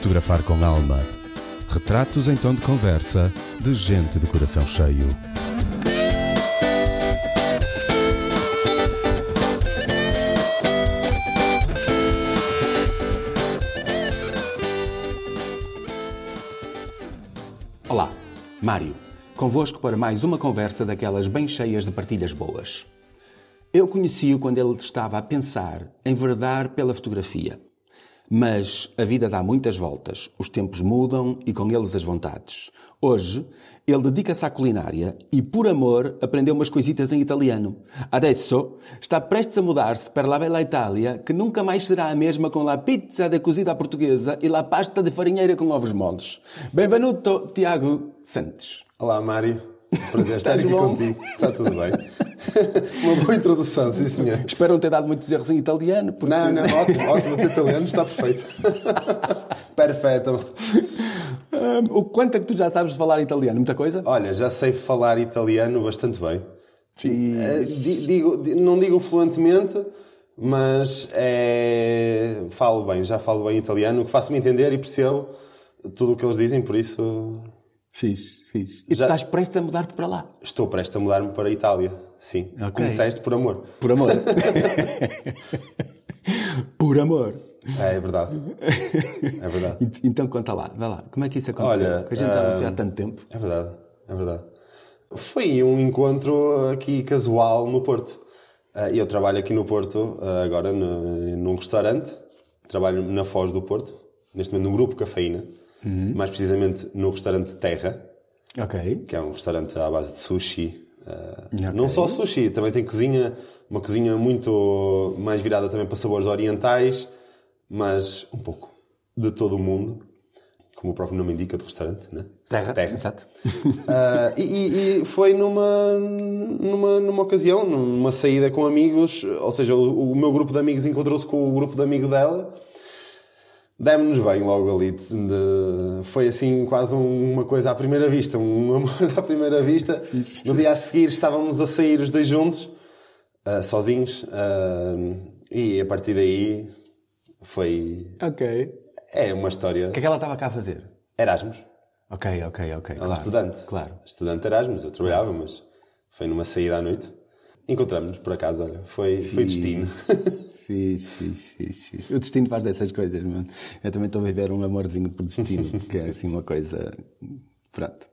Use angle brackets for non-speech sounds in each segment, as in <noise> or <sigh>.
Fotografar com alma. Retratos em tom de conversa de gente de coração cheio. Olá, Mário. Convosco para mais uma conversa daquelas bem cheias de partilhas boas. Eu conheci-o quando ele estava a pensar em verdar pela fotografia. Mas a vida dá muitas voltas, os tempos mudam e com eles as vontades. Hoje, ele dedica-se à culinária e, por amor, aprendeu umas coisitas em italiano. Adesso está prestes a mudar-se para la bella Itália, que nunca mais será a mesma com la pizza de cozida portuguesa e la pasta de farinheira com ovos moles. Benvenuto, Tiago Santos. Olá, Mário. Prazer estar aqui bom? contigo. Está tudo bem? <laughs> Uma boa introdução, sim, senhor. Espero não ter dado muitos erros em italiano, porque... Não, não, ótimo, <laughs> ótimo. O teu italiano está perfeito. <laughs> Perfeito. Hum, o quanto é que tu já sabes falar italiano? Muita coisa? Olha, já sei falar italiano bastante bem. Eh, di- digo, di- não digo fluentemente, mas é, falo bem, já falo bem italiano, o que faço-me entender e percebo tudo o que eles dizem, por isso Fiz, fiz. E Já- tu estás prestes a mudar-te para lá? estou prestes a mudar-me para a Itália. Sim. Ok. Como disseste, por amor. Por amor. <laughs> Por amor. É, é verdade. É verdade. <laughs> Então conta lá, vai lá. Como é que isso aconteceu? Olha, que a gente já vê há hum, tanto tempo. É verdade, é verdade. Foi um encontro aqui casual no Porto. Ah, E eu trabalho aqui no Porto ah, agora num restaurante. Trabalho na Foz do Porto, neste momento no Grupo Cafeína, Uhum. mais precisamente no restaurante Terra, Ok. que é um restaurante à base de sushi. Ah, Ok. Não só sushi, também tem cozinha, uma cozinha muito mais virada também para sabores orientais, mas um pouco de todo o mundo, como o próprio nome indica, do restaurante, né? Terra. Exato. Ah, e, e- e foi numa, numa, numa ocasião, numa saída com amigos, ou seja, o, o meu grupo de amigos encontrou-se com o grupo de amigo dela. Demos-nos bem logo ali. de- foi assim quase um- uma coisa à primeira vista, um <laughs> amor à primeira vista. No dia a seguir estávamos a sair os dois juntos, ah, sozinhos, ah, e a partir daí foi. Ok. É uma história. O que é que ela estava cá a fazer? Erasmus. Ok, ok, ok. Ela é claro. estudante. Claro. Estudante Erasmus, eu trabalhava, mas foi numa saída à noite. Encontramos-nos, por acaso, olha, foi, foi destino. <laughs> Fiz, fiz, fiz, fiz. O destino faz dessas coisas, mano. Eu também estou a viver um amorzinho por destino, <laughs> que é assim uma coisa. Pronto.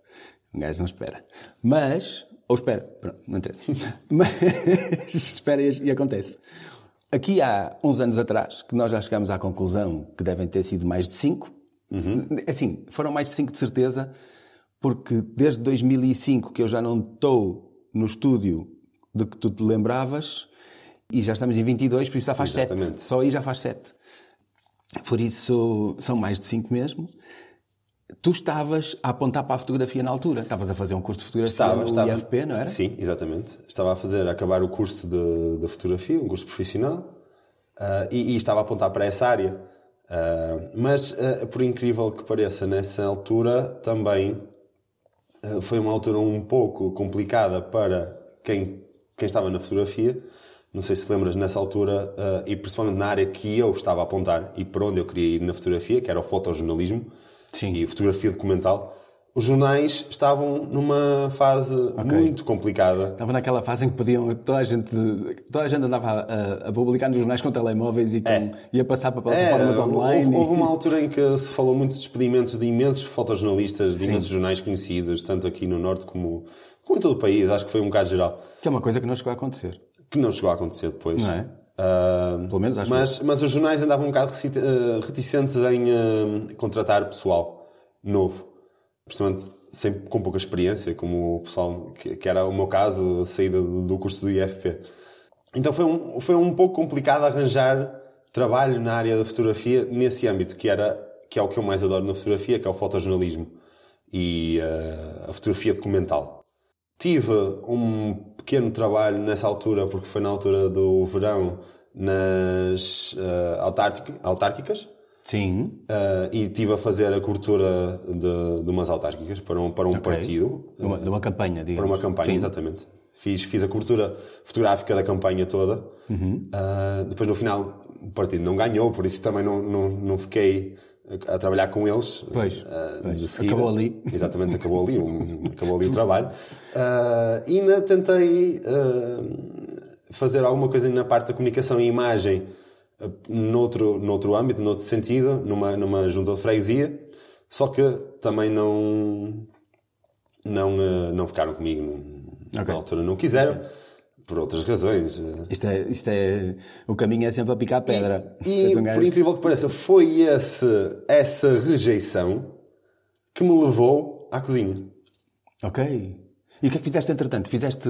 Um gajo não espera. Mas. Ou espera, pronto, não interessa. <laughs> Mas <laughs> espera e, e acontece. Aqui há uns anos atrás, que nós já chegámos à conclusão que devem ter sido mais de cinco. Assim, foram mais de cinco de certeza, porque desde 2005 que eu já não estou no estúdio de que tu te lembravas e já estamos em 22, por isso já faz sete. Exatamente. Só aí já faz sete. Por isso são mais de cinco mesmo. Tu estavas a apontar para a fotografia na altura. Estavas a fazer um curso de fotografia Estava, no estava. IFP, não era? Sim, exatamente. Estava a fazer, a acabar o curso de, de fotografia, um curso profissional, ah, e, e estava a apontar para essa área. Ah, mas, ah, por incrível que pareça, nessa altura também foi uma altura um pouco complicada para quem, quem estava na fotografia. Não sei se lembras, nessa altura, ah, e principalmente na área que eu estava a apontar e para onde eu queria ir na fotografia, que era o fotojornalismo Sim. e fotografia documental, os jornais estavam numa fase muito complicada. Estava naquela fase em que podiam, toda a gente, toda a gente andava a, a- a publicar nos jornais com telemóveis e com, ia passar para plataformas Era, online. houve, e- houve uma <laughs> altura em que se falou muito de despedimentos de imensos fotojornalistas, de imensos jornais conhecidos, tanto aqui no Norte como, como em todo o país, acho que foi um bocado geral, Que é uma coisa que não chegou a acontecer. Que não chegou a acontecer depois. Não é? Ah, Pelo menos acho mas, mas os jornais andavam um bocado eh, reticentes em eh, contratar pessoal novo, principalmente sempre com pouca experiência, como o pessoal, que, que era o meu caso, a saída do, do curso do IFP. Então foi um, foi um pouco complicado arranjar trabalho na área da fotografia nesse âmbito, que, era, que é o que eu mais adoro na fotografia, que é o fotojornalismo e eh, a fotografia documental. Tive um pequeno trabalho nessa altura, porque foi na altura do verão, nas eh, autárquica- autárquicas, Sim. eh, e estive a fazer a cobertura de, de umas autárquicas para um, para um partido, De uma, de uma campanha, para digamos. uma campanha, Sim. exatamente. Fiz, fiz a cobertura fotográfica da campanha toda. Uhum. Ah, depois, no final, o partido não ganhou, por isso também não, não, não fiquei a, trabalhar com eles. Pois, uh, pois. Acabou ali. <laughs> Exatamente, acabou ali, um, acabou ali o <laughs> trabalho. Uh, e ainda tentei uh, fazer alguma coisa na parte da comunicação e imagem uh, noutro, noutro âmbito, noutro sentido, numa, numa junta de freguesia, só que também não, não, não ficaram comigo. Não, Ok. Na altura não quiseram, por outras razões. Isto é, isto é. O caminho é sempre a picar pedra. E, Tens um por incrível que pareça, foi esse, essa rejeição que me levou à cozinha. Ok. E o que é que fizeste entretanto? Fizeste,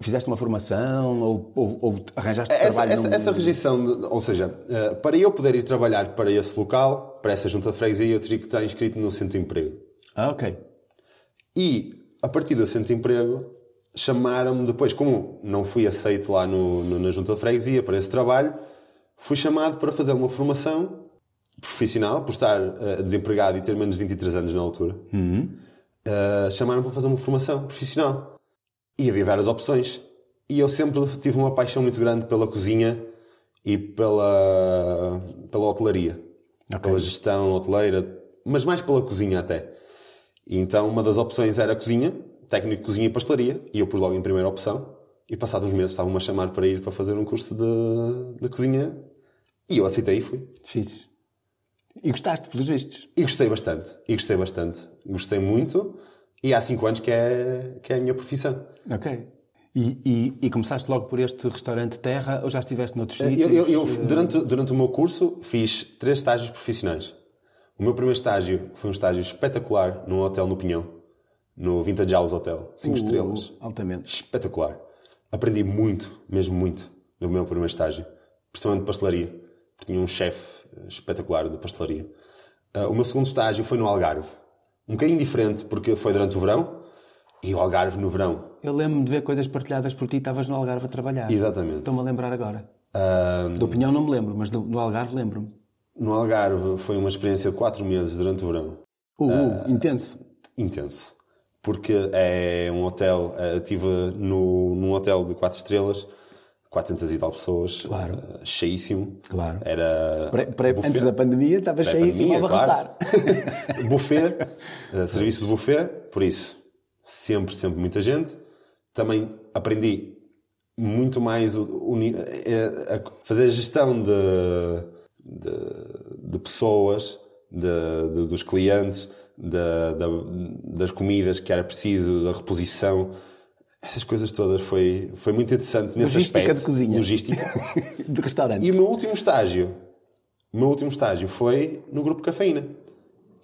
fizeste uma formação ou, ou, ou arranjaste Essa, trabalho? essa, num- essa rejeição, de- ou seja, eh, para eu poder ir trabalhar para esse local, para essa junta de freguesia, eu teria que estar inscrito no centro de emprego. Ah, ok. E, a partir do centro de emprego, chamaram-me depois, como não fui aceito lá no, no- na junta de freguesia para esse trabalho, fui chamado para fazer uma formação profissional, por estar eh, desempregado e ter menos de 23 anos na altura. Eh, chamaram para fazer uma formação profissional. E havia várias opções. E eu sempre tive uma paixão muito grande pela cozinha e pela, pela hotelaria. Pela gestão hoteleira, mas mais pela cozinha até. E então uma das opções era a cozinha, técnico de cozinha e pastelaria, e eu pus logo em primeira opção. E passados uns meses estavam-me a chamar para ir para fazer um curso de, de cozinha. E eu aceitei e fui. Fiz. E gostaste, pelos vistos. E gostei bastante. E gostei bastante. Gostei muito. E há 5 anos que é, que é a minha profissão. Ok. E, e, e começaste logo por este restaurante Terra ou já estiveste noutros Eu, sítios? eu- eu, durante, durante o meu curso, fiz três estágios profissionais. O meu primeiro estágio foi um estágio espetacular num hotel no Pinhão, no Vintage House Hotel, 5 estrelas. Uh, Altamente. Espetacular. Aprendi muito, mesmo muito, no meu primeiro estágio, principalmente de pastelaria, porque tinha um chefe eh, espetacular de pastelaria. Ah, o meu segundo estágio foi no Algarve. Um bocadinho diferente, porque foi durante o verão, e o Algarve no verão. Eu lembro-me de ver coisas partilhadas por ti, estavas no Algarve a trabalhar. Exatamente. Estou-me a lembrar agora. Ah, Do Pinhão não me lembro, mas no Algarve lembro-me. no Algarve foi uma experiência de quatro meses durante o verão. Uh, uh, intenso. intenso. Porque é um hotel, estive no, num hotel de 4 estrelas, 400 e tal pessoas, Claro. eh, cheíssimo. Claro. Era Pre- pre- buffet. antes da pandemia estava cheíssimo a barrotar. claro. <laughs> buffet, eh, serviço de buffet, por isso, sempre, sempre muita gente. Também aprendi muito mais eh, a fazer a gestão de, de, de pessoas, de, de- dos clientes, de- da- das comidas que era preciso, da reposição. Essas coisas todas foi, foi muito interessante nesse Logística aspecto. de cozinha. Logística. <laughs> de restaurante. E o meu último estágio, o meu último estágio foi no grupo Cafeína,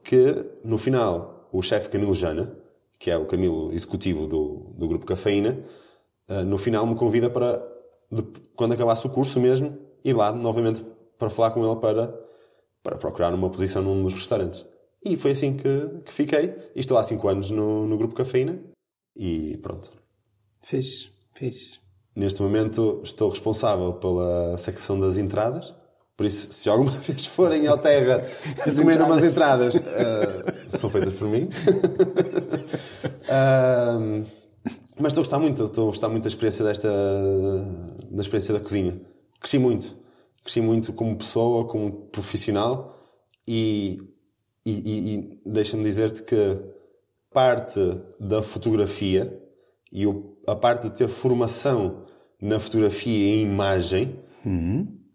que no final o chefe Camilo Jana, que é o Camilo executivo do, do grupo Cafeína, eh, no final me convida para, de- quando acabasse o curso mesmo, ir lá novamente para falar com ele para, para procurar uma posição num dos restaurantes. E foi assim que, que fiquei. E estou há 5 anos no, no grupo Cafeína. E pronto. Fiz, fiz. Neste momento estou responsável pela secção das entradas. Por isso, se alguma <laughs> vez forem ao Terra <laughs> comer umas entradas, <laughs> eh, são feitas por mim. Ahm, mas estou a gostar muito, estou a gostar muito da experiência desta, da experiência da cozinha. Cresci muito. Cresci muito como pessoa, como profissional e, e, e- e deixa-me dizer-te que parte da fotografia e a parte de ter formação na fotografia e imagem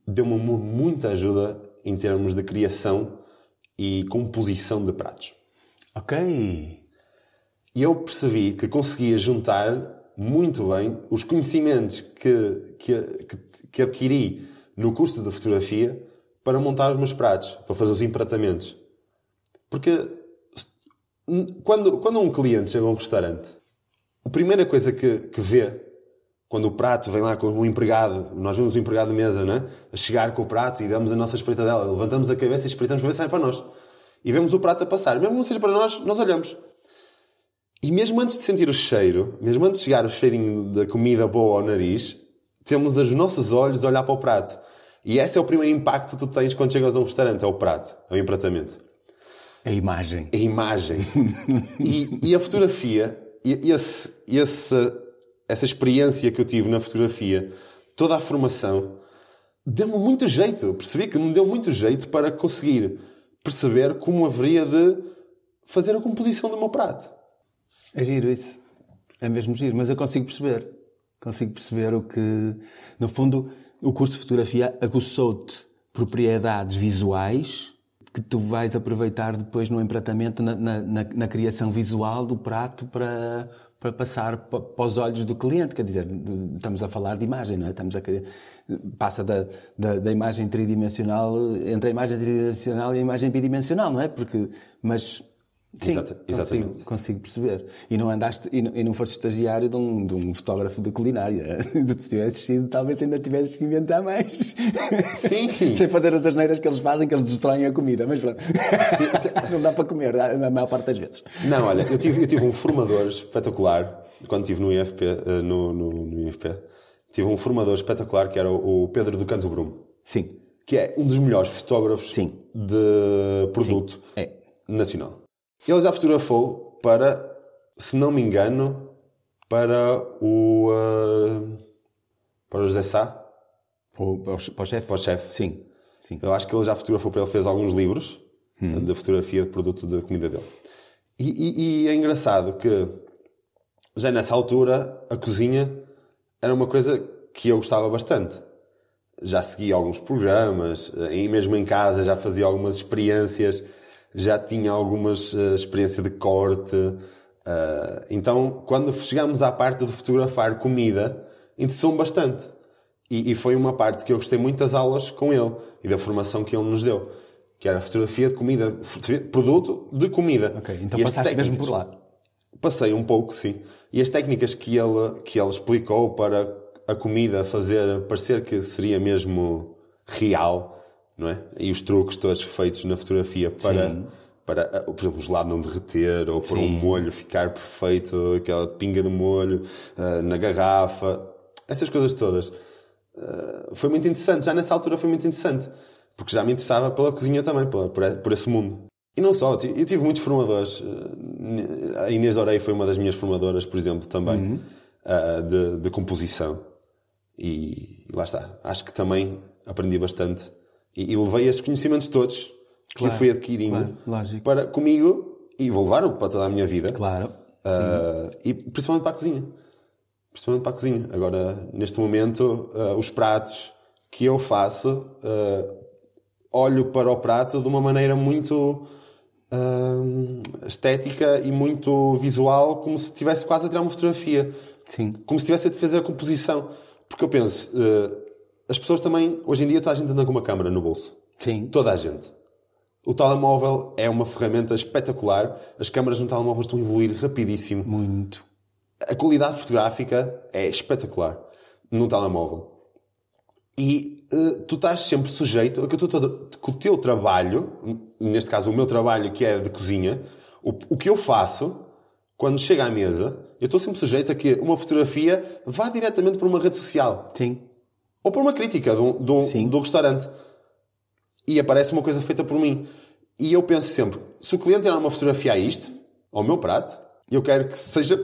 deu-me mu- muita ajuda em termos de criação e composição de pratos. Ok. E eu percebi que conseguia juntar muito bem os conhecimentos que, que, que, que adquiri no curso de fotografia para montar os meus pratos, para fazer os empratamentos. Porque quando, quando um cliente chega a um restaurante, a primeira coisa que, que vê quando o prato vem lá com o empregado, nós vemos o empregado de mesa, né? A chegar com o prato e damos a nossa espreitadela, levantamos a cabeça e espreitamos para ver se sai para nós. E vemos o prato a passar. Mesmo não seja para nós, nós olhamos. E mesmo antes de sentir o cheiro, mesmo antes de chegar o cheirinho da comida boa ao nariz, temos os nossos olhos a olhar para o prato. E esse é o primeiro impacto que tu tens quando chegas a um restaurante, é o prato, é o empratamento. A imagem. A imagem. <laughs> e, e a fotografia, e esse, esse, essa experiência que eu tive na fotografia, toda a formação, deu-me muito jeito. Eu percebi que me deu muito jeito para conseguir perceber como haveria de fazer a composição do meu prato. É giro isso. É mesmo giro, mas eu consigo perceber. Consigo perceber o que, no fundo, o curso de fotografia aguçou-te propriedades visuais que tu vais aproveitar depois no empratamento, na, na, na, na criação visual do prato para, para passar para os olhos do cliente. Quer dizer, estamos a falar de imagem, não é? Estamos a, passa da, da, da, imagem tridimensional, entre a imagem tridimensional e a imagem bidimensional, não é? Porque, mas Sim, Exata, exatamente. Consigo, consigo, perceber. E não andaste, e não, e não foste estagiário de um, de um fotógrafo de culinária. <laughs> Se tivesses sido, talvez ainda tivesses que inventar mais. Sim. <laughs> Sem fazer as asneiras que eles fazem, que eles destroem a comida. Mas pronto. <laughs> não dá para comer, a maior parte das vezes. Não, olha, eu tive, eu tive um formador espetacular, quando estive no IFP, eh, no, no, no IFP, tive um formador espetacular que era o Pedro do Canto Brumo. Sim. Que é um dos melhores fotógrafos Sim. de produto Sim. É. nacional. Ele já fotografou para, se não me engano, para o. Uh, para o José Sá. Para o, para o chefe? Para o chefe. Sim. Sim. Eu acho que ele já fotografou para ele, fez alguns livros hum. de fotografia de produto da comida dele. E, e, e, é engraçado que já nessa altura a cozinha era uma coisa que eu gostava bastante. Já seguia alguns programas, e mesmo em casa já fazia algumas experiências já tinha algumas uh, experiência de corte. Uh, então, quando chegámos à parte de fotografar comida, interessou-me bastante. E, e, foi uma parte que eu gostei muito das aulas com ele e da formação que ele nos deu. Que era fotografia de comida, fotografia, produto de comida. Ok, então e passaste mesmo por lá. Passei um pouco, sim. E as técnicas que ele, que ele explicou para a comida fazer parecer que seria mesmo real, não é? E os truques todos feitos na fotografia para, para eh, por exemplo, o gelado não derreter ou para um molho ficar perfeito, aquela pinga de molho uh, na garrafa, essas coisas todas. Uh, foi muito interessante, já nessa altura foi muito interessante, porque já me interessava pela cozinha também, por, por esse mundo. E não só, eu tive muitos formadores. A Inês Orei foi uma das minhas formadoras, por exemplo, também, uhum. uh, de, de composição. E lá está. Acho que também aprendi bastante e, e levei esses conhecimentos todos que eu fui adquirindo claro, para comigo e vou levar para toda a minha vida. Claro. Uh, e principalmente para a cozinha. Principalmente para a cozinha. Agora, neste momento, uh, os pratos que eu faço, uh, olho para o prato de uma maneira muito estética e muito visual, como se estivesse quase a tirar uma fotografia. Sim. Como se estivesse a fazer a composição. Porque eu penso, as pessoas também, hoje em dia, toda a gente anda com uma câmera no bolso. Sim. Toda a gente. O telemóvel é uma ferramenta espetacular. As câmaras no telemóvel estão a evoluir rapidíssimo. Muito. A qualidade fotográfica é espetacular no telemóvel. E uh, tu estás sempre sujeito a que, tu, que o teu trabalho, neste caso o meu trabalho que é de cozinha, o, o que eu faço, quando chega à mesa, eu estou sempre sujeito a que uma fotografia vá diretamente para uma rede social. Sim. Ou por uma crítica de um, de um, um restaurante. E aparece uma coisa feita por mim. E eu penso sempre, se o cliente tirar uma fotografia a isto, ao meu prato, eu quero que seja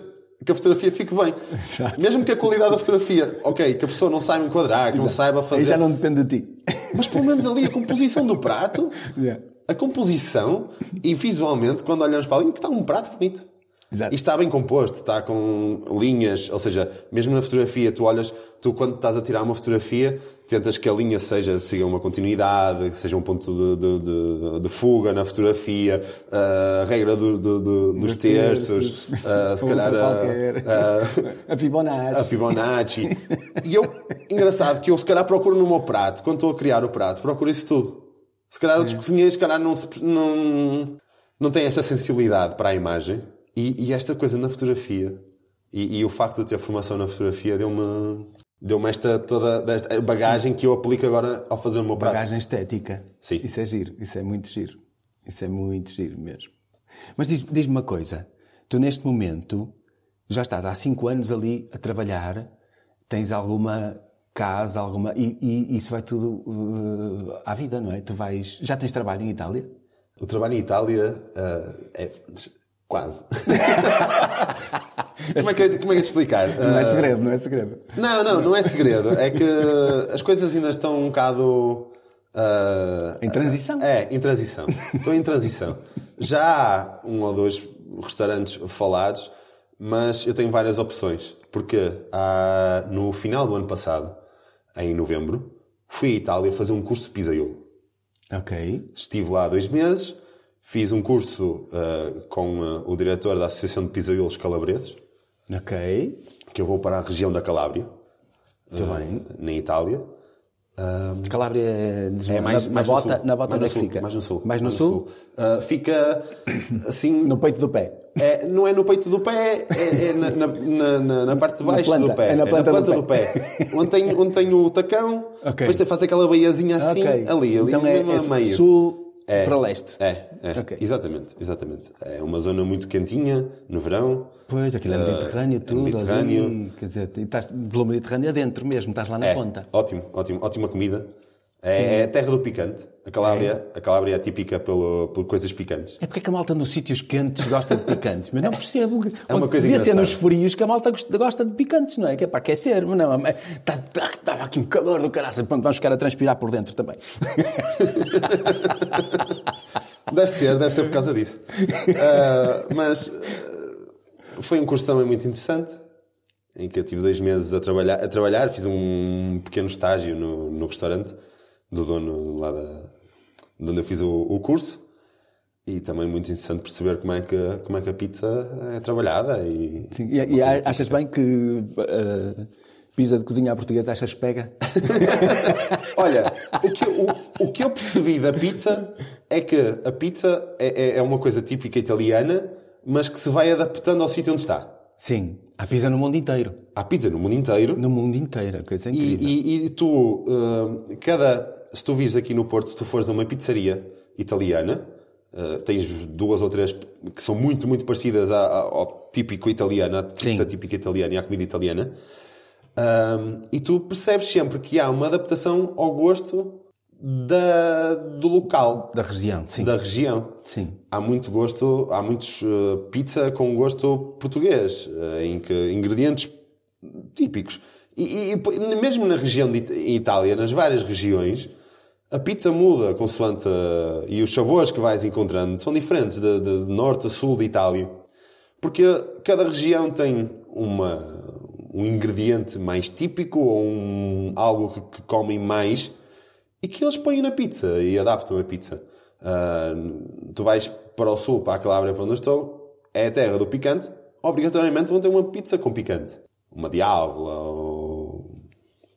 que a fotografia fique bem. <laughs> Exato. Mesmo que a qualidade da fotografia, ok, que a pessoa não saiba enquadrar, que Exato. não saiba fazer. Aí já não depende de ti. Mas pelo menos ali a composição do prato, <laughs> yeah. a composição e visualmente, quando olhamos para ali, que está um prato bonito. Exato. E está bem composto, está com linhas, ou seja, mesmo na fotografia, tu olhas, tu quando estás a tirar uma fotografia, tentas que a linha seja, siga uma continuidade, seja um ponto de, de, de, de fuga na fotografia, a regra do, do, dos terços, uh, se calhar a, a, <laughs> a Fibonacci. A Fibonacci. e eu, engraçado, que eu se calhar procuro no meu prato, quando estou a criar o prato, procuro isso tudo. Se calhar é. cozinheiros, se calhar não, não, não têm essa sensibilidade para a imagem. E, e esta coisa na fotografia, e, e, o facto de ter formação na fotografia deu-me deu-me esta toda esta bagagem Sim. que eu aplico agora ao fazer o meu prato. Bagagem estética. Sim. Isso é giro, isso é muito giro. Isso é muito giro mesmo. Mas diz-me diz uma coisa, tu neste momento já estás há 5 anos ali a trabalhar, tens alguma casa, alguma. E, e isso vai tudo uh, à vida, não é? Tu vais. Já tens trabalho em Itália? O trabalho em Itália uh, é Quase. <laughs> como, é que eu, como é que eu te explicar? Não é segredo, não é segredo. Não, não, não é segredo. É que as coisas ainda estão um bocado Ah, Em transição? É, em transição. Estou em transição. Já há um ou dois restaurantes falados, mas eu tenho várias opções. Porque há, no final do ano passado, em novembro, fui à Itália fazer um curso de pizzaiolo. Ok. Estive lá dois meses, fiz um curso ah, com ah, o diretor da Associação de Pizzaiolos Calabreses, Ok. que eu vou para a região da Calábria, Muito ah, bem. na Itália. Calabria é, de- É mais, na, mais na no bota, sul. na bota mais onde é no que fica? Mais no sul. Mais no sul? Ah, fica <coughs> assim. No peito do pé. É, não é no peito do pé, é, é na, na, na- na- parte de baixo planta, do pé. é na planta do do pé. onde, tem, onde tem o tacão, Ok. depois faz aquela beiazinha assim, Ok. ali, ali então é, mesmo a é meio. sul É. para leste. É, é. Ok. exatamente, exatamente. É uma zona muito quentinha no verão. Pois, aquilo é Ah, Mediterrâneo, é tudo. Mediterrâneo. ali, quer dizer, estás pelo Mediterrâneo adentro mesmo, estás lá na É, ponta. ótimo, ótimo, ótima comida. É, é a terra do picante. A Calábria, a Calábria é típica pelo, por coisas picantes. É porque é que a malta nos sítios quentes gosta de picantes? Mas não percebo. É uma coisa Devia ser nos frios que a malta gosta- de picantes, não é? Que é para aquecer. Mas não, está tá, tá aqui um calor do caraças. Pronto, vamos ficar a transpirar por dentro também. <laughs> Deve ser, deve ser por causa disso. Ah, mas ah, foi um curso também muito interessante, em que eu tive dois meses a trabalhar, a trabalhar fiz um pequeno estágio no, no restaurante do dono lá da, de onde eu fiz o, o curso. E também muito interessante perceber como é que, como é que a pizza é trabalhada. E, E, e achas bem que uh, pizza de cozinha à portuguesa achas pega? <laughs> Olha, o que, eu- o, o que eu percebi da pizza é que a pizza é, é- é uma coisa típica italiana, mas que se vai adaptando ao sítio onde está. Sim. Há pizza no mundo inteiro. Há pizza no mundo inteiro No mundo inteiro. Coisa e, incrível. e- e tu, hum, cada. Se tu vires aqui no Porto, se tu fores a uma pizzaria italiana, uh, tens duas ou três que são muito, muito parecidas à- à- ao típico italiano, à pizza Sim. típica italiana e à comida italiana. Hum, e tu percebes sempre que há uma adaptação ao gosto da, do local, Da região, sim. da região. Sim. Há muito gosto, há muitos uh, pizza com gosto português, uh, em que ingredientes típicos. E, e- mesmo na região de Itália, nas várias regiões, a pizza muda consoante uh, e os sabores que vais encontrando são diferentes de, de- de norte a sul de Itália. Porque cada região tem uma, um ingrediente mais típico ou um, algo que, que comem mais e que eles põem na pizza e adaptam a pizza. Ah, tu vais para o sul, para a Calabria, para onde eu estou, é a terra do picante, obrigatoriamente vão ter uma pizza com picante. Uma diavola ou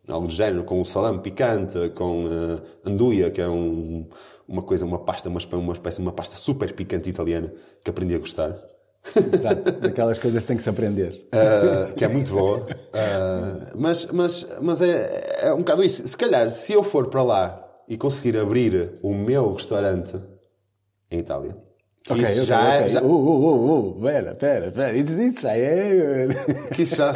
algo do género, com o salame picante, com ah, anduia, que é um- uma coisa, uma pasta, uma, uma espécie, uma pasta super picante italiana que aprendi a gostar. Exato. Daquelas coisas que tem que se aprender. Uh, que é muito boa. Uh, mas mas, mas é, é um bocado isso. Se calhar, se eu for para lá e conseguir abrir o meu restaurante em Itália, que Ok, isso ok, já, é- ok. já- Uh, uh, uh, uh, pera, pera, pera. Isso, isso já é... que isso já,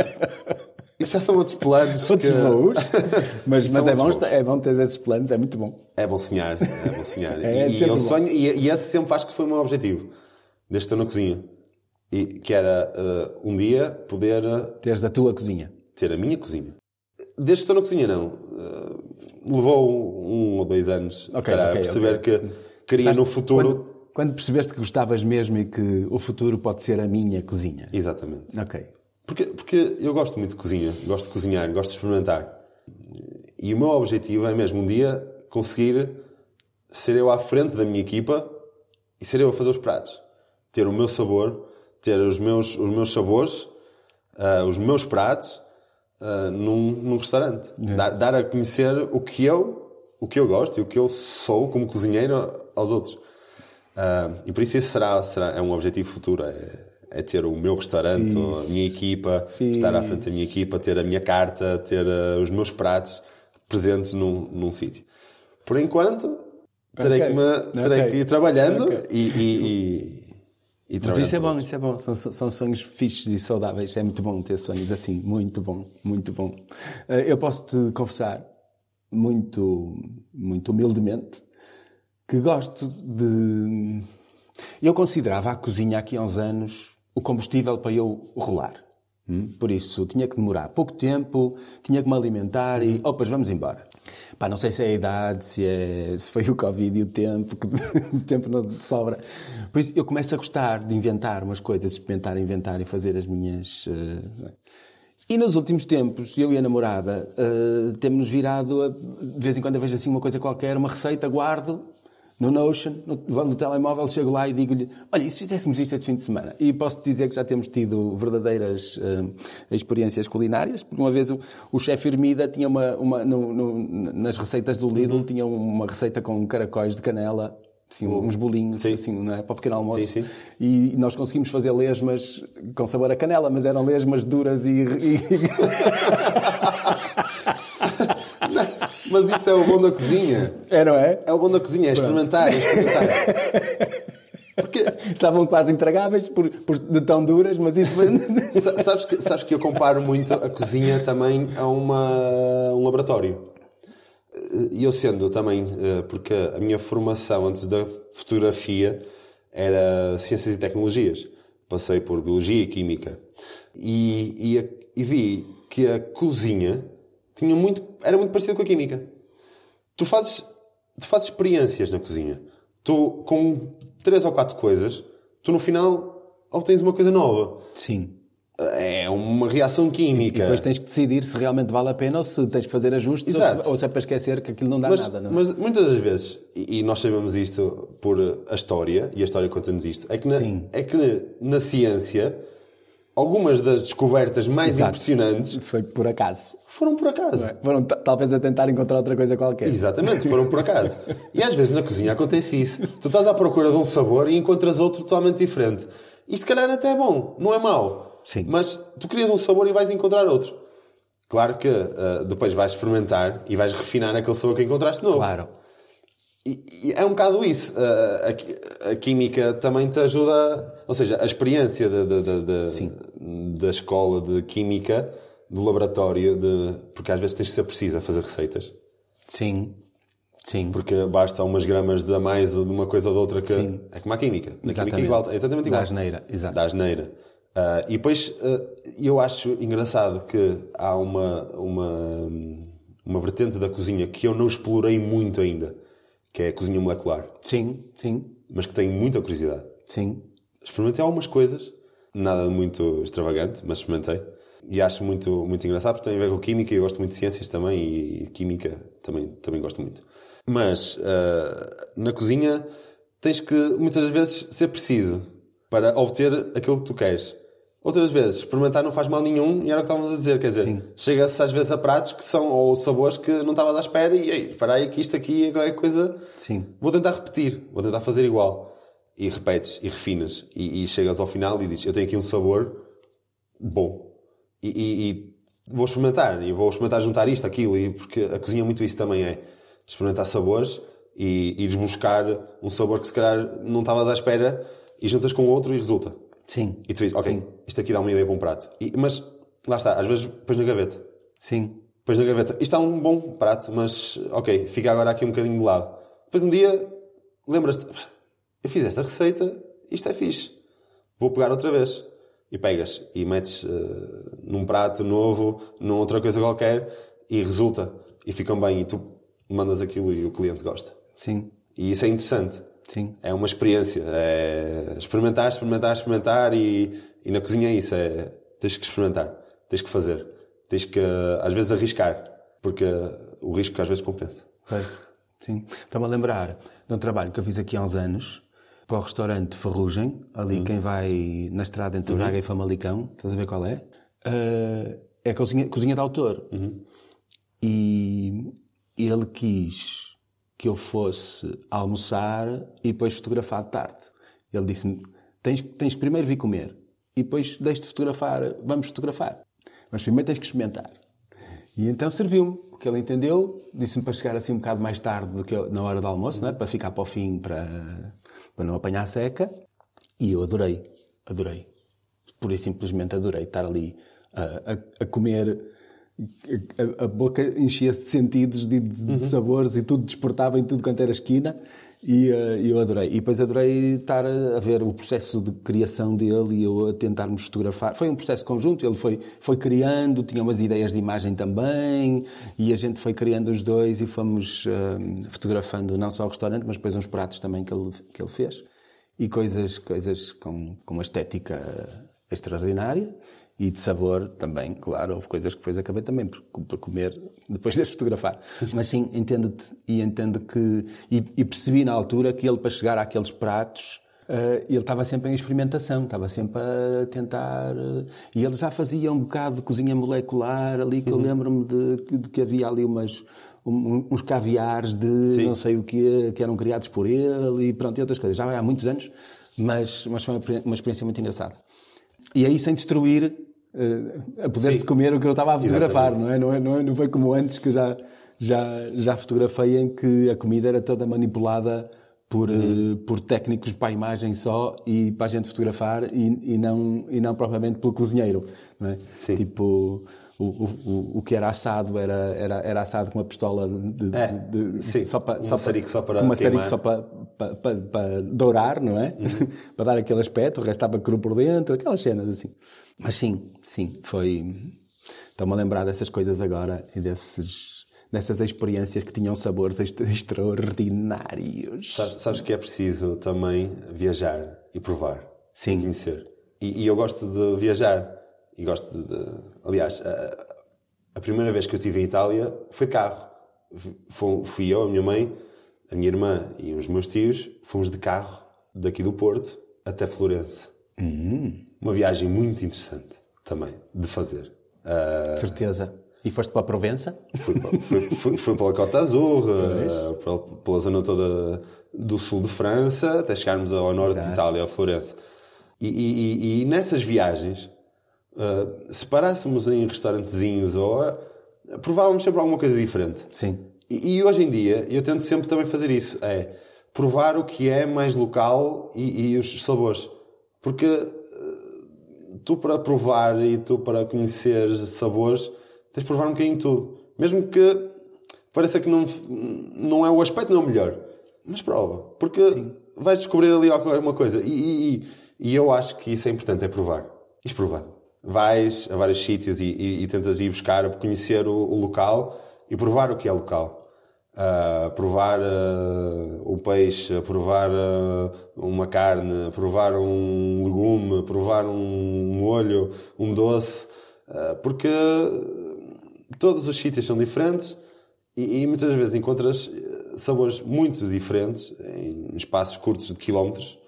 isso já são outros planos. <laughs> Outros que- voos. <laughs> Mas, mas é, bom, voos. é bom ter esses planos, é muito bom. É bom sonhar, é bom sonhar. <laughs> É, e, eu bom. sonho, e, e esse sempre acho que foi o meu objetivo, desde que estou na cozinha. E, que era uh, um dia poder uh, Teres da tua cozinha. ter a minha cozinha. Desde que estou na cozinha, não. Uh, levou um ou dois anos, se Ok, calhar, ok, a perceber ok. que queria Sabes, no futuro. Quando, quando percebeste que gostavas mesmo e que o futuro pode ser a minha cozinha. Exatamente. Ok. Porque, porque eu gosto muito de cozinha, gosto de cozinhar, gosto de experimentar. E o meu objetivo é mesmo um dia conseguir ser eu à frente da minha equipa e ser eu a fazer os pratos. Ter o meu sabor, ter os meus, os meus sabores, ah, os meus pratos ah, num, num restaurante. Dar, dar a conhecer o que eu, o que eu gosto e o que eu sou como cozinheiro aos outros. Ah, e por isso esse será, será é um objetivo futuro. É, é ter o meu restaurante, a minha equipa, estar à frente da minha equipa, ter a minha carta, ter ah, os meus pratos presentes num, num sítio. Por enquanto, terei, Ok. que, me, terei Ok. que ir trabalhando Ok. e, e, e, e Mas trabalhando isso é bom, isso é bom. São, são sonhos fixes e saudáveis. É muito bom ter sonhos assim. Muito bom, muito bom. Eh, Eu posso te confessar, muito, muito humildemente, que gosto de. Eu considerava a cozinha aqui há uns anos o combustível para eu rolar. Hum? Por isso, tinha que demorar pouco tempo, tinha que me alimentar e, opas, vamos embora. Pá, não sei se é a idade, se, é, se foi o Covid e o tempo, que <laughs> o tempo não sobra. Por isso, eu começo a gostar de inventar umas coisas, experimentar, inventar e fazer as minhas... Uh... E nos últimos tempos, eu e a namorada uh, temos-nos virado, a, de vez em quando eu vejo assim uma coisa qualquer, uma receita, guardo, no Notion, no, no telemóvel, chego lá e digo-lhe: Olha, e se fizéssemos isto este fim de semana? E posso dizer que já temos tido verdadeiras uh, experiências culinárias, porque uma vez o, o chefe Ermida tinha uma. uma no, no, nas receitas do Lidl, uhum. tinha uma receita com caracóis de canela. Assim, uhum. uns bolinhos sim. assim, não é? para o pequeno almoço. Sim, sim. E nós conseguimos fazer lesmas com sabor a canela, mas eram lesmas duras e. <laughs> Mas isso é o bom da cozinha. É, não é? É o bom da cozinha, é experimentar, é experimentar. Porque... Estavam quase intragáveis por, por, de tão duras, mas isso <laughs> sabes, que, sabes que eu comparo muito a cozinha também a uma, um laboratório. E eu sendo também, eh, porque a minha formação antes da fotografia era Ciências e Tecnologias. Passei por Biologia e Química. E, e, e vi que a cozinha tinha muito, era muito parecido com a química. Tu fazes, tu fazes experiências na cozinha. Tu, com três ou quatro coisas, tu no final obtens uma coisa nova. Sim. É uma reação química. E depois tens que decidir se realmente vale a pena ou se tens que fazer ajustes ou se, ou se, é para esquecer que aquilo não dá mas, nada. Não é? Mas muitas das vezes, e, nós sabemos isto por a história, e a história conta-nos isto, é que na, é que na ciência algumas das descobertas mais Exato. impressionantes foi por acaso. Foram por acaso. É? Foram talvez a tentar encontrar outra coisa qualquer. Exatamente, foram por acaso. e às vezes na cozinha acontece isso. Tu estás à procura de um sabor e encontras outro totalmente diferente. E se calhar até é bom, não é mau. Sim. Mas tu querias um sabor e vais encontrar outro. Claro que uh, depois vais experimentar e vais refinar aquele sabor que encontraste novo. Claro. E, e é um bocado isso. A, a, a, química também te ajuda. Ou seja, a experiência de, de, de, da escola de química, do laboratório, de, porque às vezes tens de ser preciso a fazer receitas. Sim. Sim. Porque basta umas gramas de a mais de uma coisa ou de outra que. Sim. É como a química. Na exatamente. química é igual. É exatamente igual. Da asneira. Exato. Da asneira. Uh, e depois uh, eu acho engraçado que há uma, uma, uma vertente da cozinha que eu não explorei muito ainda que é a cozinha molecular. Sim, sim. Mas que tenho muita curiosidade. Sim. Experimentei algumas coisas, nada muito extravagante, mas experimentei. E acho muito, muito engraçado, porque tem a ver com química, e eu gosto muito de ciências também, e química também, também gosto muito. Mas, uh, na cozinha, tens que, muitas vezes, ser preciso para obter aquilo que tu queres. Outras vezes, experimentar não faz mal nenhum e era o que estávamos a dizer. Quer dizer, chega-se às vezes a pratos que são, ou sabores que não estavas à espera e, ei, espera aí que isto aqui é qualquer coisa. Sim. Vou tentar repetir, vou tentar fazer igual. E repetes, e refinas. E, e chegas ao final e dizes, eu tenho aqui um sabor bom. E, e, e, vou experimentar. E vou experimentar juntar isto, aquilo. E, porque a cozinha muito isso também é. Experimentar sabores e ires buscar um sabor que se calhar não estavas à espera e juntas com outro e resulta. Sim. E tu dizes, ok, Sim. isto aqui dá uma ideia para um prato. E, mas, lá está, às vezes pões na gaveta. Sim. Pões na gaveta. Isto é um bom prato, mas, ok, fica agora aqui um bocadinho de lado. Depois um dia, lembras-te, eu fiz esta receita, isto é fixe. Vou pegar outra vez. E pegas e metes uh, num prato novo, numa outra coisa qualquer, e resulta. E ficam bem. E tu mandas aquilo e o cliente gosta. Sim. E isso é interessante. Sim. É uma experiência. É experimentar, experimentar, experimentar e, e na cozinha é isso. É, tens que experimentar. Tens que fazer. Tens que, às vezes, arriscar. Porque o risco às vezes compensa. Sim. Estava a lembrar de um trabalho que eu fiz aqui há uns anos para o restaurante Ferrugem, ali uhum. quem vai na estrada entre uhum. Braga e Famalicão, estás a ver qual é? Uh, é a cozinha, cozinha de autor. Uhum. E ele quis que eu fosse almoçar e depois fotografar de tarde. Ele disse-me: tens, tens que primeiro vir comer e depois deixe-te fotografar, vamos fotografar. Mas primeiro tens que experimentar. E então serviu-me, porque ele entendeu, disse-me para chegar assim um bocado mais tarde do que eu, na hora do almoço, né? para ficar para o fim, para, para não apanhar seca. E eu adorei, adorei. Pura e simplesmente adorei estar ali a, a, a comer a, a boca enchia-se de sentidos, de, de, uhum. de, sabores e tudo desportava em tudo quanto era esquina. E uh, eu adorei. E depois adorei estar a, a, ver o processo de criação dele e eu a tentarmos fotografar. Foi um processo conjunto, ele foi, foi criando, tinha umas ideias de imagem também, e a gente foi criando os dois e fomos uh, fotografando não só o restaurante, mas depois uns pratos também que ele, que ele fez. E coisas, coisas com, com uma estética extraordinária e de sabor também, claro, houve coisas que depois acabei também por, por comer depois de fotografar. Mas sim, entendo-te e entendo que. E, e, percebi na altura que ele, para chegar àqueles pratos, uh, ele estava sempre em experimentação, estava sempre a tentar. Uh, e ele já fazia um bocado de cozinha molecular ali, que uhum. eu lembro-me de, de, que havia ali umas. Um, uns caviares de sim. não sei o que que eram criados por ele e pronto, e outras coisas. Já há muitos anos, mas, mas foi uma, uma experiência muito engraçada. E aí sem destruir a poder-se comer o que eu estava a fotografar, não é? Não, é? não é? Não foi como antes que já, já, já fotografei em que a comida era toda manipulada por, uhum. uh, por técnicos para a imagem só e para a gente fotografar e, e, não, e não propriamente pelo cozinheiro, não é? Sim. Tipo, o, o, o que era assado era, era, era assado com uma pistola de, é, de, sim, só para, um só para, só para uma série só para, para, para, para, dourar, não é? Uhum. <laughs> para dar aquele aspecto, o resto estava cru por dentro, aquelas cenas assim. Mas sim, sim, foi. Estou-me a lembrar dessas coisas agora e desses, dessas experiências que tinham sabores <laughs> extraordinários. Sabes, sabes que é preciso também viajar e provar. Sim. Conhecer. E, e eu gosto de viajar. E gosto de. aliás, a, a, primeira vez que eu estive em Itália foi carro. Fui, fui eu, a minha mãe, a minha irmã e os meus tios, fomos de carro daqui do Porto até Florença. Uhum. Uma viagem muito interessante também de fazer. Uh, certeza. E foste para a Provença? Fui, fui, fui, fui pela Côte d'Azur, uh, pela, zona toda do sul de França, até chegarmos ao norte Exato. de Itália, a Florença. E, e, e, nessas viagens, uh, se parássemos em restaurantezinhos ou provávamos sempre alguma coisa diferente. Sim. E, e, hoje em dia eu tento sempre também fazer isso, é provar o que é mais local e, e os sabores. Porque tu para provar e tu para conhecer sabores, tens de provar um bocadinho tudo. Mesmo que pareça que não, não é o aspecto não é o melhor. Mas prova. Porque Sim. vais descobrir ali alguma coisa. E, e, e, eu acho que isso é importante, é provar. Ires provando. Vais a vários sítios e, e, e tentas ir buscar, conhecer o, o local e provar o que é local a provar uh, o peixe, provar uh, uma carne, provar um legume, provar um molho, um doce, uh, porque todos os sítios são diferentes e, e, muitas vezes encontras sabores muito diferentes em espaços curtos de quilómetros,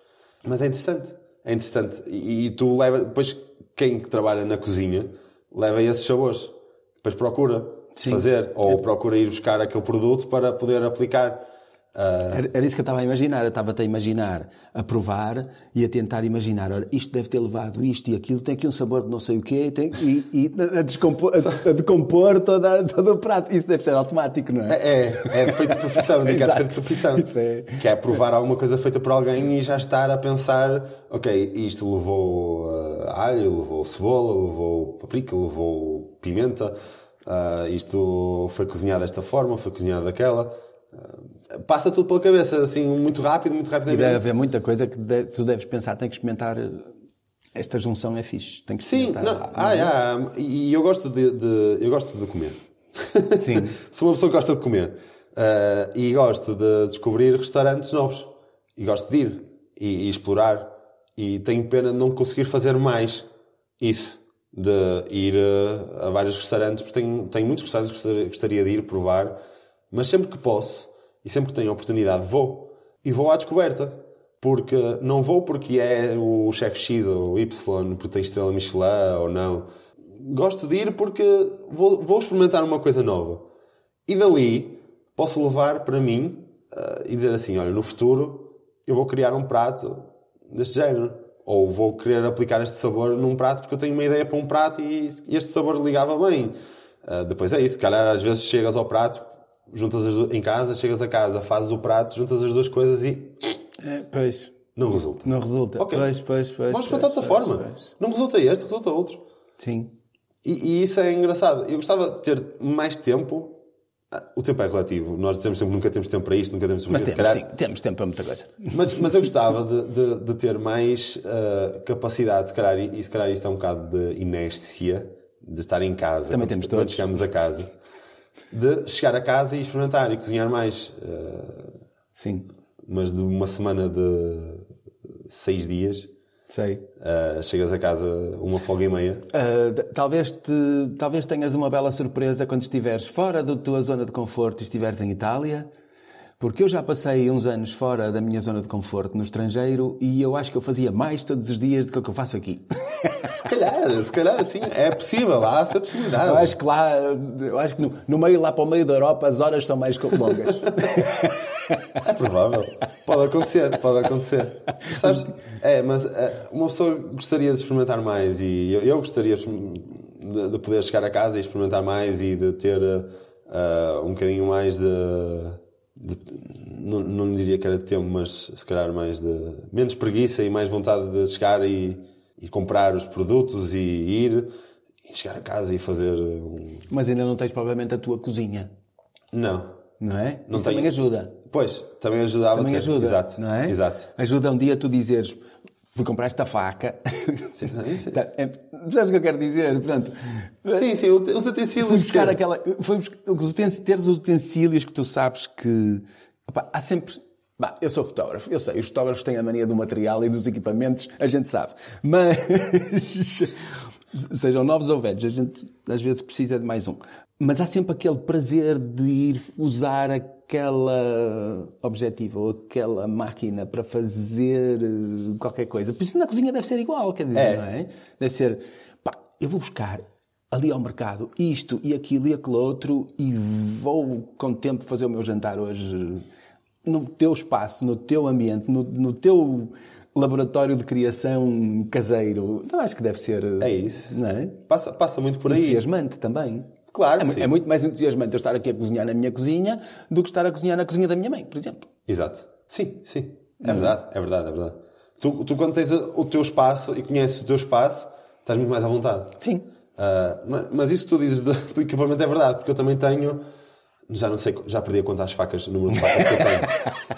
mas é interessante. É interessante. E, e tu leva, depois quem trabalha na cozinha leva esses sabores, depois procura Sim. fazer, ou é. procura ir buscar aquele produto para poder aplicar. Uh... Era, era, isso que eu estava a imaginar. Eu estava a imaginar, a provar e a tentar imaginar. Ora, isto deve ter levado isto e aquilo, tem aqui um sabor de não sei o quê, tem, e, e a, descompor, a, a, decompor toda, todo o prato. Isso deve ser automático, não é? É, é, é feito de profissão, <laughs> indicado feito de profissão. É. Que é provar alguma coisa feita por alguém e já estar a pensar: ok, isto levou uh, alho, levou cebola, levou paprika, levou pimenta. Uh, isto foi cozinhado desta forma, foi cozinhado daquela. Uh, passa tudo pela cabeça, assim, muito rápido, muito rapidamente. E deve haver muita coisa que de, tu deves pensar, tem que experimentar. Esta junção é fixe, tem que Sim, não, ah, yeah, e eu gosto de, de, eu gosto de comer. Sim. <laughs> Sou uma pessoa que gosta de comer. Uh, e gosto de descobrir restaurantes novos. E gosto de ir e, e explorar. E tenho pena de não conseguir fazer mais isso de ir a, a vários restaurantes, porque tenho, tenho muitos restaurantes que gostaria de ir provar, mas sempre que posso e sempre que tenho oportunidade vou. E vou à descoberta. Porque não vou porque é o chefe X ou Y, porque tem estrela Michelin ou não. Gosto de ir porque vou, vou experimentar uma coisa nova. E dali posso levar para mim uh, e dizer assim: olha, no futuro eu vou criar um prato deste género ou vou querer aplicar este sabor num prato porque eu tenho uma ideia para um prato e este sabor ligava bem. Uh, depois é isso, calhar às vezes chegas ao prato, juntas as em casa, chegas a casa, fazes o prato, juntas as duas coisas e. É, pois. Não resulta. Não resulta. Okay. Pois, pois, pois. Vamos para outra forma. Pois. Não resulta este, resulta outro. Sim. E, e, isso é engraçado. Eu gostava de ter mais tempo Ah, O tempo é relativo. Nós dizemos sempre que nunca temos tempo para isto, nunca temos tempo Mas para temos. Se calhar- sim, temos tempo para muita coisa. Mas, mas eu gostava de, de- de ter mais ah, capacidade, se calhar, e se calhar isto é um bocado de inércia, de estar em casa. Também quando, temos quando todos. chegamos a casa. De chegar a casa e experimentar e cozinhar mais. ah, Sim, mas de uma semana de seis dias, sei. ah, chegas a casa uma folga e meia. Uh, talvez, te, talvez tenhas uma bela surpresa quando estiveres fora da tua zona de conforto e estiveres em Itália, porque eu já passei uns anos fora da minha zona de conforto no estrangeiro e eu acho que eu fazia mais todos os dias do que o que eu faço aqui. <laughs> Se calhar, se calhar sim, é possível, há essa possibilidade. Eu acho que lá, eu acho que no, no meio, lá para o meio da Europa, as horas são mais longas. <laughs> É provável. Pode acontecer, pode acontecer. Sabes? É, mas é, uma pessoa gostaria de experimentar mais e eu, eu gostaria de, de poder chegar a casa e experimentar mais e de ter ah, um bocadinho mais de. De- não, não diria que era de tempo, mas se calhar mais de. menos preguiça e mais vontade de chegar e, e comprar os produtos e ir e chegar a casa e fazer um. Mas ainda não tens provavelmente a tua cozinha, Não. não é? Não Isso tenho. também ajuda. Pois, também ajudava Também ajuda, Exato. não é? Exato. Ajuda um dia tu dizeres fui comprar esta faca. <laughs> Sim, sim. Tá, é, Sabes o que eu quero dizer? Portanto, Sim, sim, os utensílios. fui buscar que- aquela. Foi buscar, os utens- teres os utensílios que tu sabes que. opá, há sempre. Bah, eu sou fotógrafo, eu sei, os fotógrafos têm a mania do material e dos equipamentos, a gente sabe. Mas. <laughs> Sejam novos ou velhos, a gente às vezes precisa de mais um. Mas há sempre aquele prazer de ir usar aquela objetiva ou aquela máquina para fazer eh, qualquer coisa. Por isso na cozinha deve ser igual, quer dizer, É. não é? Deve ser, pá, eu vou buscar ali ao mercado isto e aquilo e aquele outro e vou com tempo fazer o meu jantar hoje no teu espaço, no teu ambiente, no, no teu laboratório de criação caseiro. Então acho que deve ser. É isso. Não é? Passa, passa muito por aí. Entusiasmante também. Claro, é, é muito mais entusiasmante eu estar aqui a cozinhar na minha cozinha do que estar a cozinhar na cozinha da minha mãe, por exemplo. Exato. Sim, sim. É verdade, é verdade, é verdade. Tu, tu quando tens o teu espaço e conheces o teu espaço, estás muito mais à vontade. Sim. Ah, ma- mas, isso que tu dizes do, do equipamento é verdade, porque eu também tenho. Já não sei, já perdi a conta às facas, o número de facas que eu tenho.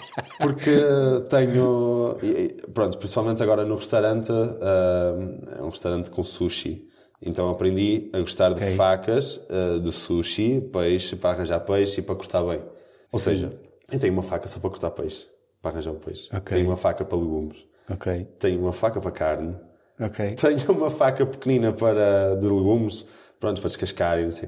<laughs> Porque tenho. Pronto, principalmente agora no restaurante, ah, é um restaurante com sushi. Então aprendi a gostar de facas, ah, de sushi, peixe, para arranjar peixe e para cortar bem. Ou seja, eu tenho uma faca só para cortar peixe, para arranjar o peixe. Ok. Tenho uma faca para legumes. Ok. Tenho uma faca para carne. Tenho uma faca pequenina para, de legumes, pronto, para descascar e assim.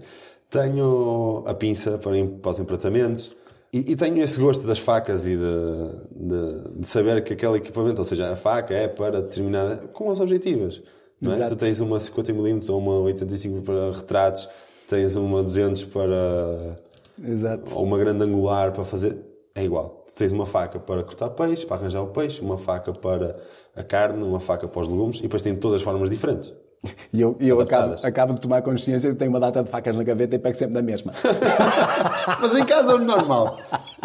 Tenho a pinça para, para os empratamentos. E, e tenho esse gosto das facas e de, de, de saber que aquele equipamento, ou seja, a faca é para determinada. com as objetivas. Não é? Tu tens uma 50mm ou uma 85 para retratos, tens uma 200 para. Exato. ou uma grande angular para fazer. É igual. Tu tens uma faca para cortar peixe, para arranjar o peixe, uma faca para a carne, uma faca para os legumes e depois tem todas as formas diferentes. E eu, e eu acabo, acabo de tomar consciência de que tenho uma data de facas na gaveta e pego sempre da mesma. <laughs> Mas em casa é normal.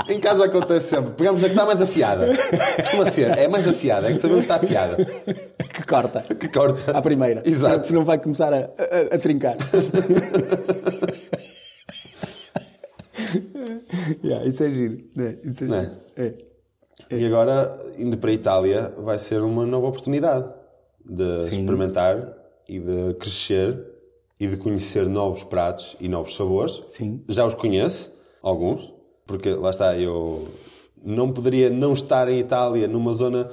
Em casa acontece sempre. Pegamos a que está mais afiada. Costuma ser. É mais afiada. É que sabemos que está afiada. que corta. Que corta. À primeira. Exato. Se não vai começar a, a, a trincar. <laughs> yeah, isso é giro. É, isso é é? giro. É. E agora, indo para a Itália, vai ser uma nova oportunidade de experimentar e de crescer e de conhecer novos pratos e novos sabores. Sim. Já os conheço, alguns, porque lá está, eu não poderia não estar em Itália, numa zona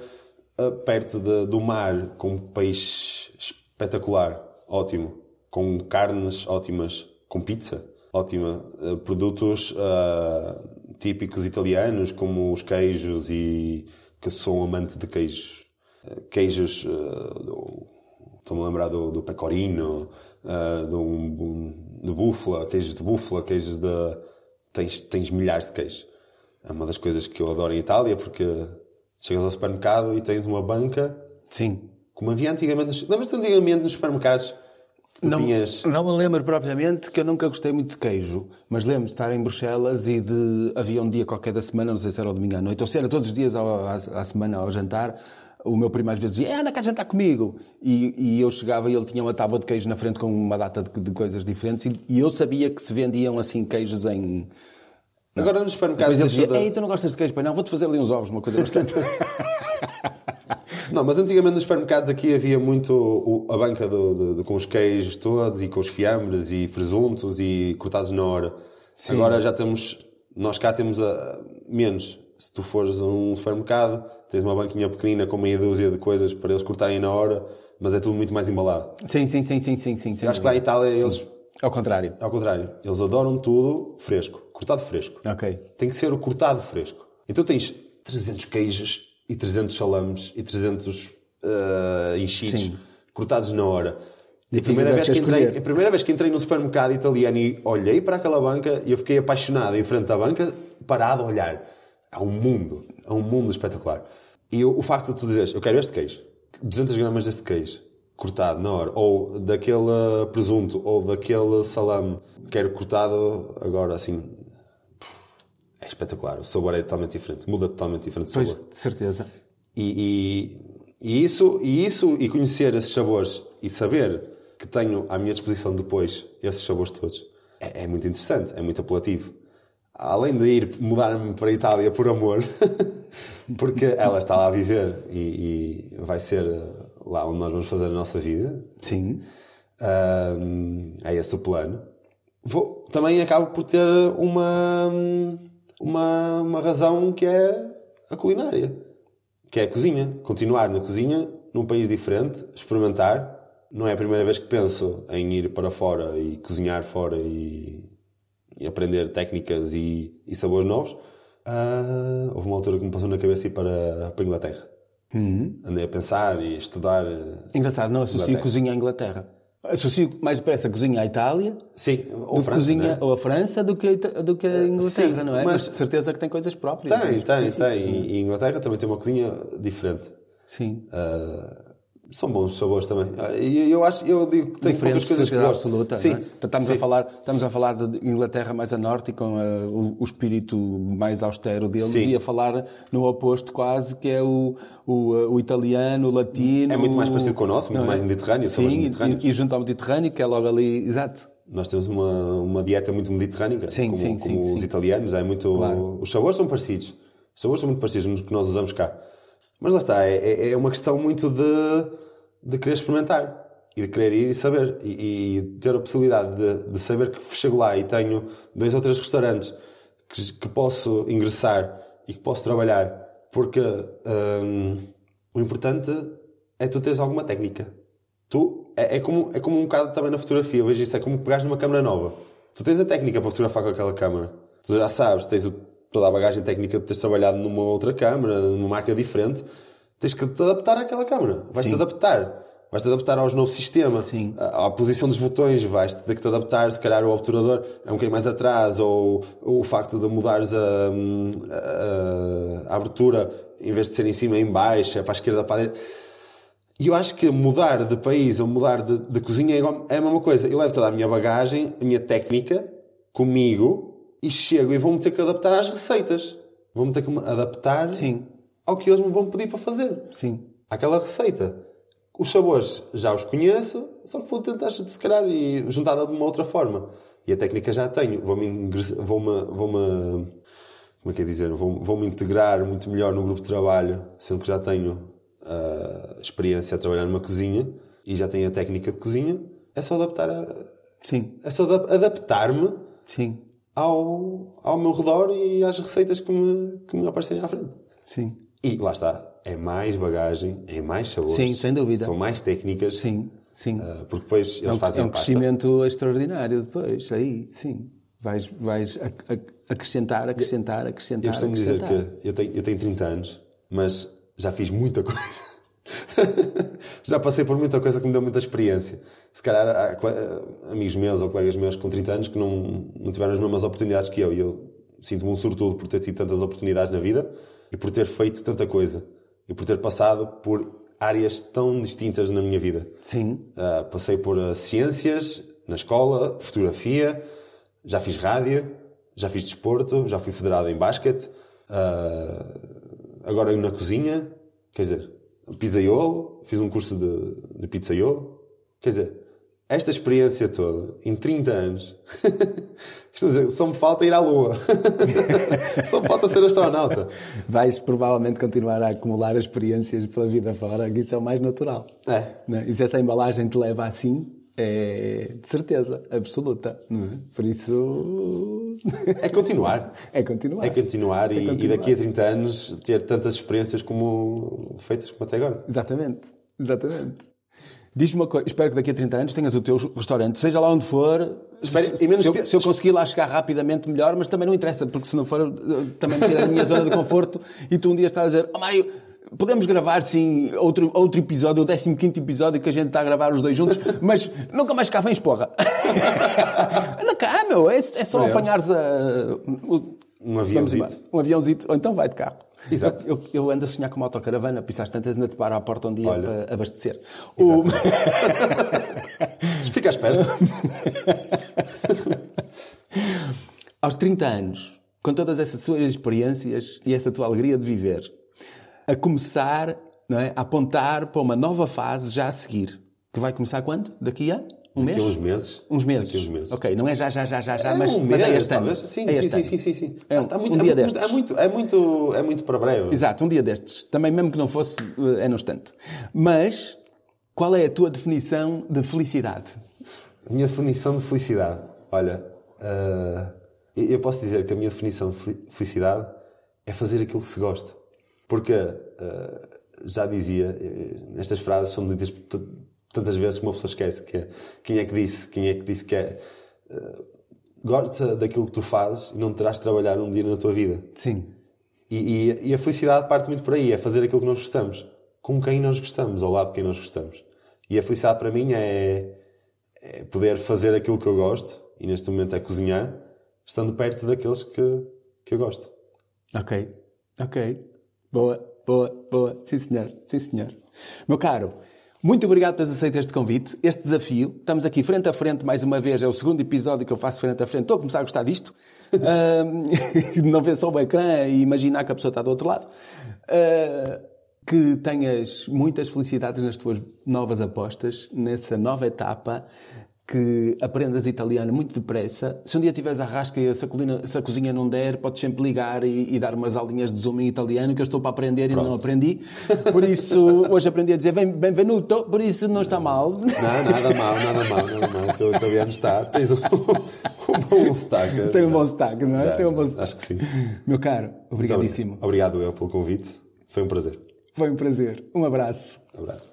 ah, perto de- do mar, com peixe espetacular, ótimo, com carnes ótimas, com pizza ótima, ah, produtos ah, típicos italianos, como os queijos e que sou um amante de queijos. Ah, Queijos, estou-me a lembrar do, do pecorino, ah, do, um, de búfala, queijos de búfala, queijos de... Tens, tens milhares de queijos. É uma das coisas que eu adoro em Itália, porque chegas ao supermercado e tens uma banca, Sim. como havia antigamente. Lembras-te antigamente nos supermercados? Não, tinhas... não me lembro propriamente que eu nunca gostei muito de queijo, mas lembro de estar em Bruxelas e de havia um dia qualquer da semana, não sei se era o domingo à noite, ou se era todos os dias ao- à, à semana ao jantar, o meu primo às vezes dizia, "É, anda cá jantar comigo. E, e eu chegava e ele tinha uma tábua de queijo na frente com uma data de, de coisas diferentes e, e eu sabia que se vendiam assim queijos em Agora nos supermercados Depois ele dizia, ei, tu não gostas de queijo? Pois não, vou-te fazer ali uns ovos, uma coisa bastante... <laughs> Não, mas antigamente nos supermercados aqui havia muito o- a banca do- do- do- com os queijos todos e com os fiambres e presuntos e cortados na hora. Agora já temos, nós cá temos a, menos. Se tu fores a um supermercado, tens uma banquinha pequenina com meia dúzia de coisas para eles cortarem na hora, mas é tudo muito mais embalado. sim, sim, sim, sim, sim, sim. sem Acho que lá em. Itália eles, Ao contrário. ao contrário, eles adoram tudo fresco, cortado fresco. Ok. Tem que ser o cortado fresco. Então tens 300 queijos e 300 salames e 300 uh, enchidos Sim. cortados na hora. E a primeira, vez que entrei, a primeira vez que entrei num supermercado italiano e olhei para aquela banca e eu fiquei apaixonado em frente à banca, parado a olhar. É um mundo. É um mundo espetacular. E o, o facto de tu dizeres, eu quero este queijo, 200 gramas deste queijo, cortado na hora, ou daquele presunto, ou daquele salame, quero cortado agora assim, é espetacular. O sabor é totalmente diferente. Muda totalmente diferente o Pois, sabor. de certeza. E, e, e isso, e isso, e conhecer esses sabores e saber que tenho à minha disposição depois esses sabores todos, é, é muito interessante, é muito apelativo. Além de ir mudar-me para a Itália por amor, <laughs> porque ela está lá a viver e, e vai ser lá onde nós vamos fazer a nossa vida, Sim. Ahm, é esse o plano. Vou- também acabo por ter uma, uma, uma razão que é a culinária, que é a cozinha. Continuar na cozinha, num país diferente, experimentar. Não é a primeira vez que penso em ir para fora e cozinhar fora e, e aprender técnicas e, e sabores novos. Ah, houve uma altura que me passou na cabeça ir para, para a Inglaterra. Andei a pensar e a estudar. eh, Engraçado, não associo Inglaterra. cozinha à Inglaterra. Associo mais depressa a cozinha à Itália Sim, ou França, cozinha, é? ou a França do que a, do que a Inglaterra, sim, não é? mas- Mas certeza que tem coisas próprias. Tem, Mas- tem, tem. E Inglaterra também tem uma cozinha diferente. Sim. Ah, são bons sabores também. Ah, E eu acho, eu digo que tem poucas coisas que gosto. absoluta. Sim, é? Então, Estamos, sim. a falar, estamos a falar de Inglaterra mais a norte e com ah, o, o espírito mais austero dele Sim. e a falar no oposto quase, que é o, o, ah, o italiano, o latino. É muito mais parecido com o nosso, muito é? mais mediterrâneo, Sim, e- e, junto ao Mediterrâneo, que é logo ali, exato. Nós temos uma, uma dieta muito mediterrânica, Sim, como, sim, como sim, os italianos. É muito, Claro. Os sabores são parecidos. Os sabores são muito parecidos nos que nós usamos cá. Mas lá está, é- é, é uma questão muito de, de querer experimentar e de querer ir e saber. E, e ter a possibilidade de, de saber que chego lá e tenho dois ou três restaurantes que, que posso ingressar e que posso trabalhar. Porque hum, o importante é tu teres alguma técnica. Tu, é, é, como, é como um bocado também na fotografia, eu vejo isso, é como pegares numa câmera nova. Tu tens a técnica para fotografar com aquela câmera. Tu já sabes, tens o- toda a bagagem técnica de teres trabalhado numa outra câmera, numa marca diferente. Tens que te adaptar àquela câmera. Vais-te adaptar. Vais-te adaptar aos novos sistemas. À, à posição dos botões, vais ter que te adaptar. Se calhar o obturador é um bocadinho mais atrás, ou, ou o facto de mudares a, a- a abertura, em vez de ser em cima, em baixo, é para a esquerda, para a direita. E eu acho que mudar de país ou mudar de, de cozinha é, igual- é a mesma coisa. Eu levo toda a minha bagagem, a minha técnica, comigo, e chego e vou-me ter que adaptar às receitas. Vou-me ter que me adaptar Sim. Ao que eles me vão pedir para fazer. Sim. Àquela receita. Os sabores já os conheço, só que vou tentar, se calhar, e juntar de uma outra forma. E a técnica já a tenho. Vou-me vou-me- vou-me como é que é dizer, vou- vou-me integrar muito melhor no grupo de trabalho, sendo que já tenho a experiência a trabalhar numa cozinha e já tenho a técnica de cozinha, é só adaptar a- Sim. é só adap- adaptar-me Sim. ao, ao meu redor e às receitas que me, que me aparecerem à frente. Sim. E lá está, é mais bagagem, é mais sabores. Sim, sem dúvida. São mais técnicas. Sim. Sim. ah, porque depois eles É um, fazem é um a pasta. crescimento extraordinário depois, aí, sim. Vais, vais a- a- acrescentar, acrescentar, acrescentar. Eu costumo dizer acrescentar. que eu tenho, eu tenho 30 anos, mas já fiz muita coisa. <laughs> já passei por muita coisa que me deu muita experiência. Se calhar há amigos meus ou colegas meus com 30 anos que não, não tiveram as mesmas oportunidades que eu. E eu sinto-me um sortudo por ter tido tantas oportunidades na vida e por ter feito tanta coisa. E por ter passado por áreas tão distintas na minha vida. Sim, Uh, passei por uh, ciências na escola, fotografia, já fiz rádio, já fiz desporto, já fui federado em basquete, uh, agora na cozinha, quer dizer, pizzaiolo, fiz um curso de, de pizzaiolo, quer dizer, esta experiência toda, em 30 anos, <laughs> dizer, só me falta ir à Lua. <laughs> só me falta ser astronauta. Vais provavelmente continuar a acumular experiências pela vida fora, que isso é o mais natural. É. Né? E se essa embalagem te leva assim, é de certeza absoluta. Não é? Por isso. É continuar. <laughs> é continuar. É continuar, É e, continuar. e daqui a 30 anos ter tantas experiências como feitas como até agora. Exatamente, exatamente. Diz-me uma coisa, espero que daqui a 30 anos tenhas o teu restaurante, seja lá onde for. Espero- se, se eu, te- se eu conseguir lá chegar rapidamente, melhor, mas também não interessa, porque se não for, eu também me tirar da minha zona de conforto e tu um dia estás a dizer: Oh Mário, podemos gravar sim outro, outro episódio, o 15 episódio que a gente está a gravar os dois juntos, mas nunca mais cá vens, porra. <laughs> Anda cá, meu, é, é só apanhares a, o- Um aviãozito. Um aviãozito, ou então vai de carro. Exato. Eu, eu ando a sonhar com uma autocaravana, por isso às tantas ainda te paro à porta um dia Olha. para abastecer. O... Fica à espera. <laughs> Aos 30 anos, com todas essas suas experiências e essa tua alegria de viver, a começar não é, a apontar para uma nova fase já a seguir. Que vai começar quando? Daqui a um mês? Uns meses. Uns meses. Uns meses. Ok, não é já, já, já, já, já, É mas, um mas mês, é este talvez. ano. Sim, É sim, este sim, ano. sim, sim, sim. É um- Está muito, um dia muito, destes. é muito, é muito, é muito para breve. Exato, um dia destes. Também mesmo que não fosse, eh, é no instante. Mas, qual é a tua definição de felicidade? A minha definição de felicidade. Olha, ah, eu posso dizer que a minha definição de fel- felicidade é fazer aquilo que se gosta. Porque, ah, já dizia, estas frases são ditas tantas vezes que uma pessoa esquece, que é, quem é que disse? Quem é que disse que é... ah, gosta daquilo que tu fazes e não terás de trabalhar um dia na tua vida. Sim. E, e- e a felicidade parte muito por aí, é fazer aquilo que nós gostamos, com quem nós gostamos, ao lado de quem nós gostamos. E a felicidade para mim é, é poder fazer aquilo que eu gosto, e neste momento é cozinhar, estando perto daqueles que, que eu gosto. Ok, ok. Boa, boa, boa. Sim, senhor. Sim, senhor. Meu caro, muito obrigado por teres aceito este convite, este desafio. Estamos aqui frente a frente mais uma vez. É o segundo episódio que eu faço frente a frente. Estou a começar a gostar disto. Ahm, <laughs> não ver só o ecrã e imaginar que a pessoa está do outro lado. Ah, que tenhas muitas felicidades nas tuas novas apostas, nessa nova etapa, que aprendas italiano muito depressa. Se um dia tiveres a rasca e se a, colina- se a cozinha não der, podes sempre ligar e, e dar umas aulinhas de zoom em italiano que eu estou para aprender e não aprendi. Por isso, <laughs> hoje aprendi a dizer benvenuto, por isso não está mal. Não, nada mal, nada mal, nada mal. O teu italiano está. Tens um, <laughs> um bom sotaque. Tem um bom sotaque, não é? Já, Tem um bom sotaque. Acho que sim. Meu caro, obrigadíssimo. Obrigado eu pelo convite. Foi um prazer. Foi um prazer. Um abraço. Um abraço.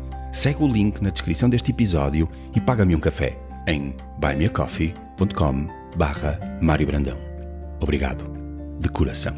segue o link na descrição deste episódio e paga-me um café em buymeacoffee.com barra Mário Brandão. Obrigado. De coração.